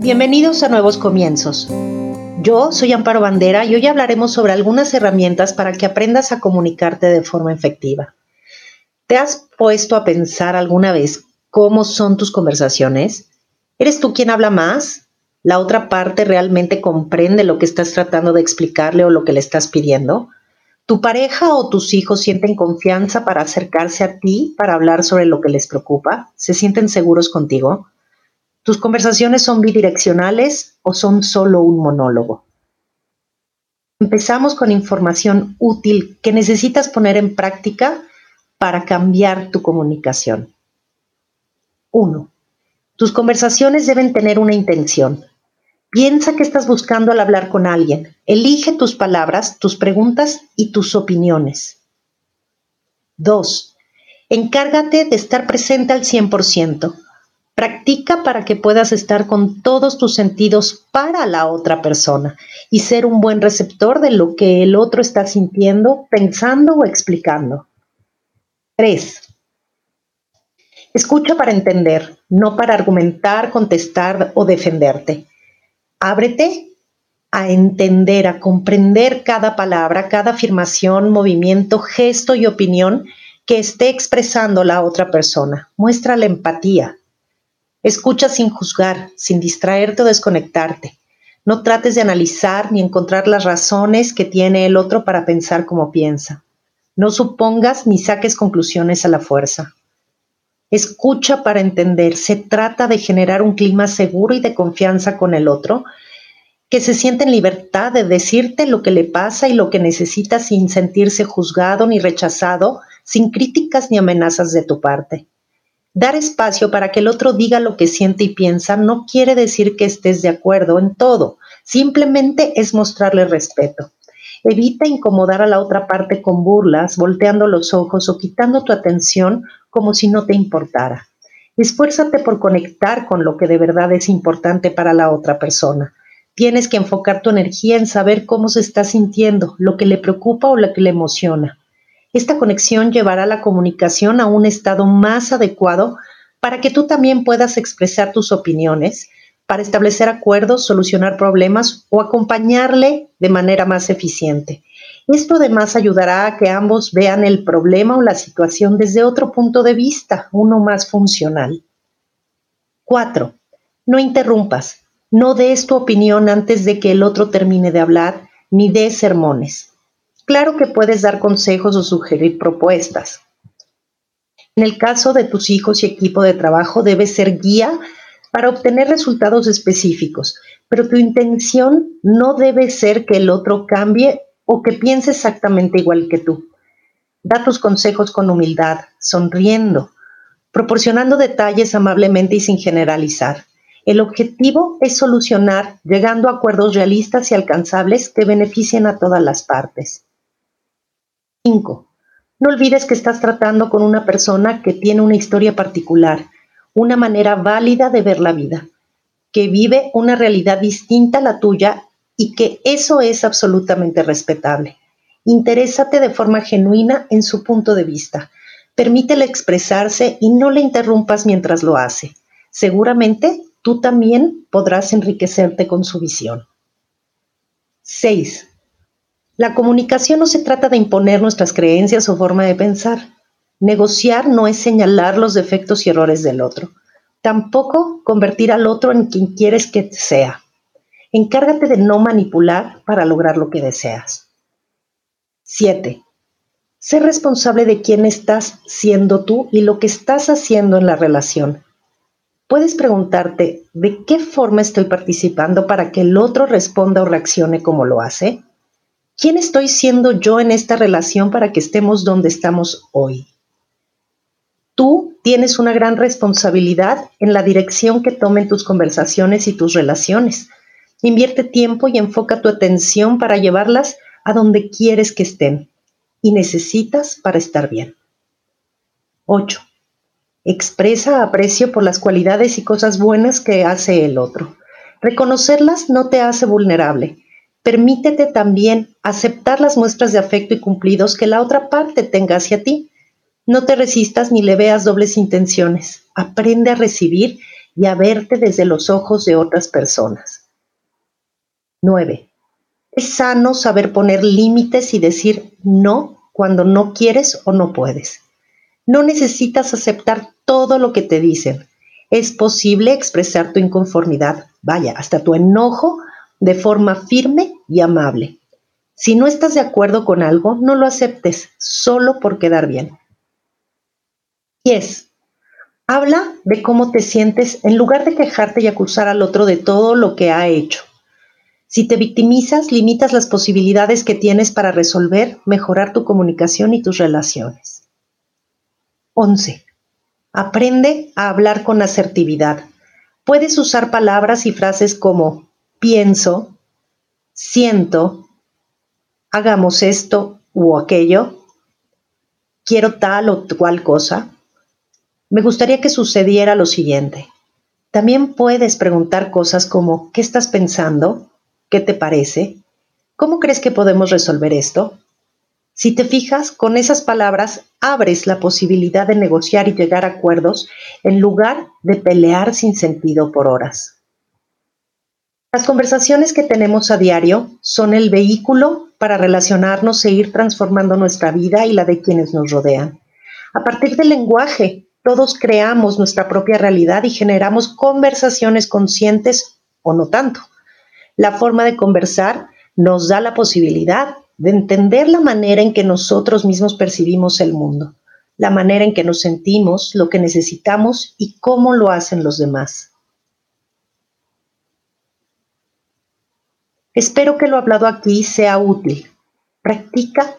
Bienvenidos a Nuevos Comienzos. Yo soy Amparo Bandera y hoy hablaremos sobre algunas herramientas para que aprendas a comunicarte de forma efectiva. ¿Te has puesto a pensar alguna vez cómo son tus conversaciones? ¿Eres tú quien habla más? ¿La otra parte realmente comprende lo que estás tratando de explicarle o lo que le estás pidiendo? ¿Tu pareja o tus hijos sienten confianza para acercarse a ti para hablar sobre lo que les preocupa? ¿Se sienten seguros contigo? ¿Tus conversaciones son bidireccionales o son solo un monólogo? Empezamos con información útil que necesitas poner en práctica para cambiar tu comunicación. 1. Tus conversaciones deben tener una intención. Piensa que estás buscando al hablar con alguien. Elige tus palabras, tus preguntas y tus opiniones. 2. Encárgate de estar presente al 100%. Practica para que puedas estar con todos tus sentidos para la otra persona y ser un buen receptor de lo que el otro está sintiendo, pensando o explicando. 3. Escucha para entender, no para argumentar, contestar o defenderte. Ábrete a entender, a comprender cada palabra, cada afirmación, movimiento, gesto y opinión que esté expresando la otra persona. Muestra la empatía, Escucha sin juzgar, sin distraerte o desconectarte. No trates de analizar ni encontrar las razones que tiene el otro para pensar como piensa. No supongas ni saques conclusiones a la fuerza. Escucha para entender. Se trata de generar un clima seguro y de confianza con el otro, que se siente en libertad de decirte lo que le pasa y lo que necesita sin sentirse juzgado ni rechazado, sin críticas ni amenazas de tu parte. Dar espacio para que el otro diga lo que siente y piensa no quiere decir que estés de acuerdo en todo, simplemente es mostrarle respeto. Evita incomodar a la otra parte con burlas, volteando los ojos o quitando tu atención como si no te importara. Esfuérzate por conectar con lo que de verdad es importante para la otra persona. Tienes que enfocar tu energía en saber cómo se está sintiendo, lo que le preocupa o lo que le emociona. Esta conexión llevará la comunicación a un estado más adecuado para que tú también puedas expresar tus opiniones, para establecer acuerdos, solucionar problemas o acompañarle de manera más eficiente. Esto además ayudará a que ambos vean el problema o la situación desde otro punto de vista, uno más funcional. 4. No interrumpas. No des tu opinión antes de que el otro termine de hablar, ni des sermones. Claro que puedes dar consejos o sugerir propuestas. En el caso de tus hijos y equipo de trabajo, debes ser guía para obtener resultados específicos, pero tu intención no debe ser que el otro cambie o que piense exactamente igual que tú. Da tus consejos con humildad, sonriendo, proporcionando detalles amablemente y sin generalizar. El objetivo es solucionar, llegando a acuerdos realistas y alcanzables que beneficien a todas las partes. 5. No olvides que estás tratando con una persona que tiene una historia particular, una manera válida de ver la vida, que vive una realidad distinta a la tuya y que eso es absolutamente respetable. Interésate de forma genuina en su punto de vista. Permítele expresarse y no le interrumpas mientras lo hace. Seguramente tú también podrás enriquecerte con su visión. 6. La comunicación no se trata de imponer nuestras creencias o forma de pensar. Negociar no es señalar los defectos y errores del otro. Tampoco convertir al otro en quien quieres que sea. Encárgate de no manipular para lograr lo que deseas. 7. Sé responsable de quién estás siendo tú y lo que estás haciendo en la relación. Puedes preguntarte de qué forma estoy participando para que el otro responda o reaccione como lo hace. ¿Quién estoy siendo yo en esta relación para que estemos donde estamos hoy? Tú tienes una gran responsabilidad en la dirección que tomen tus conversaciones y tus relaciones. Invierte tiempo y enfoca tu atención para llevarlas a donde quieres que estén y necesitas para estar bien. 8. Expresa aprecio por las cualidades y cosas buenas que hace el otro. Reconocerlas no te hace vulnerable Permítete también aceptar las muestras de afecto y cumplidos que la otra parte tenga hacia ti. No te resistas ni le veas dobles intenciones. Aprende a recibir y a verte desde los ojos de otras personas. 9. Es sano saber poner límites y decir no cuando no quieres o no puedes. No necesitas aceptar todo lo que te dicen. Es posible expresar tu inconformidad, vaya, hasta tu enojo, de forma firme y amable. Si no estás de acuerdo con algo, no lo aceptes solo por quedar bien. 10. Habla de cómo te sientes en lugar de quejarte y acusar al otro de todo lo que ha hecho. Si te victimizas, limitas las posibilidades que tienes para resolver, mejorar tu comunicación y tus relaciones. 11. Aprende a hablar con asertividad. Puedes usar palabras y frases como pienso, siento, hagamos esto u aquello, quiero tal o cual cosa me gustaría que sucediera lo siguiente. También puedes preguntar cosas como ¿qué estás pensando? ¿Qué te parece? ¿Cómo crees que podemos resolver esto? Si te fijas, con esas palabras abres la posibilidad de negociar y llegar a acuerdos en lugar de pelear sin sentido por horas. Las conversaciones que tenemos a diario son el vehículo para relacionarnos e ir transformando nuestra vida y la de quienes nos rodean. A partir del lenguaje todos creamos nuestra propia realidad y generamos conversaciones conscientes o no tanto. La forma de conversar nos da la posibilidad de entender la manera en que nosotros mismos percibimos el mundo, la manera en que nos sentimos, lo que necesitamos y cómo lo hacen los demás. Espero que lo hablado aquí sea útil. Practica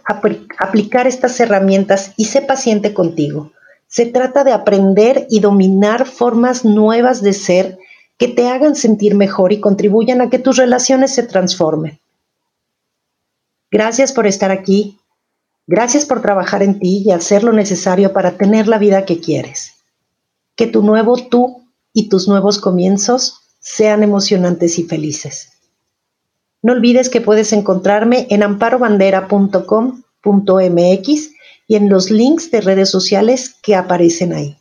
aplicar estas herramientas y sé paciente contigo. Se trata de aprender y dominar formas nuevas de ser que te hagan sentir mejor y contribuyan a que tus relaciones se transformen. Gracias por estar aquí. Gracias por trabajar en ti y hacer lo necesario para tener la vida que quieres. Que tu nuevo tú y tus nuevos comienzos sean emocionantes y felices. No olvides que puedes encontrarme en amparobandera.com.mx y en los links de redes sociales que aparecen ahí.